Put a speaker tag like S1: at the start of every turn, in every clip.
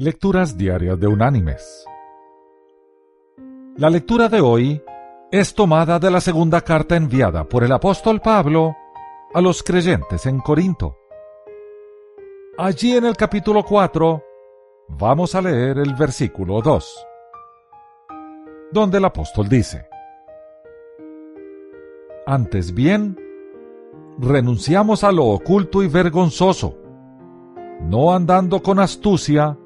S1: Lecturas Diarias de Unánimes. La lectura de hoy es tomada de la segunda carta enviada por el apóstol Pablo a los creyentes en Corinto. Allí en el capítulo 4 vamos a leer el versículo 2, donde el apóstol dice, Antes bien, renunciamos a lo oculto y vergonzoso, no andando con astucia,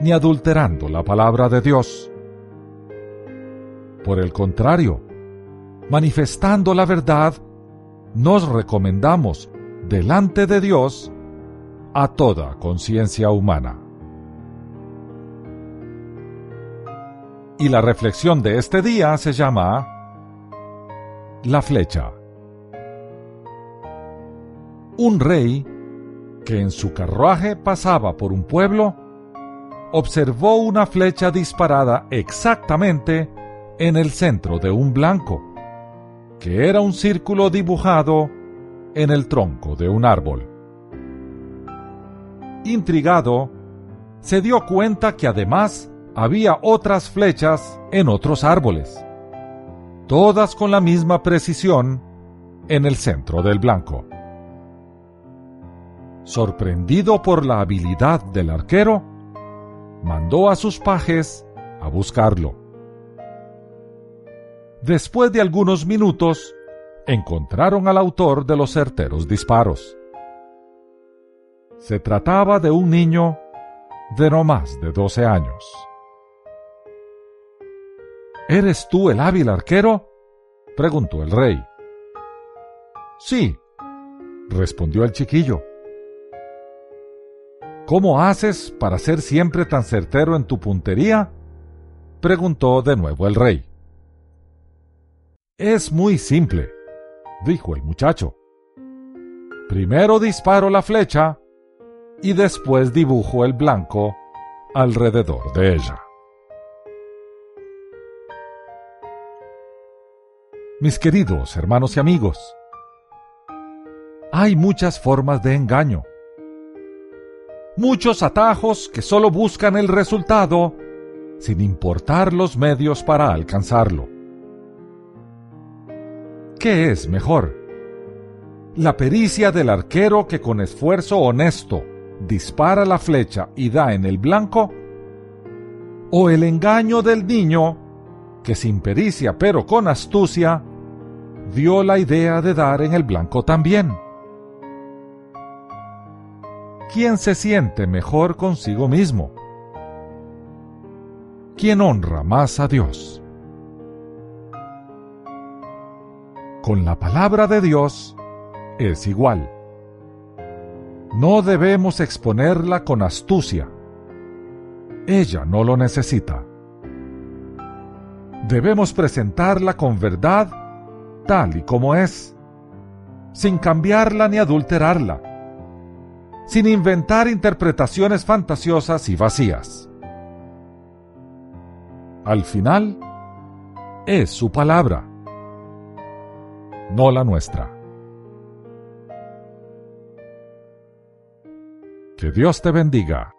S1: ni adulterando la palabra de Dios. Por el contrario, manifestando la verdad, nos recomendamos delante de Dios a toda conciencia humana. Y la reflexión de este día se llama La flecha. Un rey, que en su carruaje pasaba por un pueblo, observó una flecha disparada exactamente en el centro de un blanco, que era un círculo dibujado en el tronco de un árbol. Intrigado, se dio cuenta que además había otras flechas en otros árboles, todas con la misma precisión en el centro del blanco. Sorprendido por la habilidad del arquero, mandó a sus pajes a buscarlo. Después de algunos minutos, encontraron al autor de los certeros disparos. Se trataba de un niño de no más de doce años. ¿Eres tú el hábil arquero? preguntó el rey. Sí, respondió el chiquillo. ¿Cómo haces para ser siempre tan certero en tu puntería? preguntó de nuevo el rey. Es muy simple, dijo el muchacho. Primero disparo la flecha y después dibujo el blanco alrededor de ella. Mis queridos hermanos y amigos, hay muchas formas de engaño, muchos atajos que solo buscan el resultado sin importar los medios para alcanzarlo. ¿Qué es mejor? ¿La pericia del arquero que con esfuerzo honesto dispara la flecha y da en el blanco? ¿O el engaño del niño que sin pericia pero con astucia, dio la idea de dar en el blanco también. ¿Quién se siente mejor consigo mismo? ¿Quién honra más a Dios? Con la palabra de Dios es igual. No debemos exponerla con astucia. Ella no lo necesita debemos presentarla con verdad tal y como es, sin cambiarla ni adulterarla, sin inventar interpretaciones fantasiosas y vacías. Al final, es su palabra, no la nuestra. Que Dios te bendiga.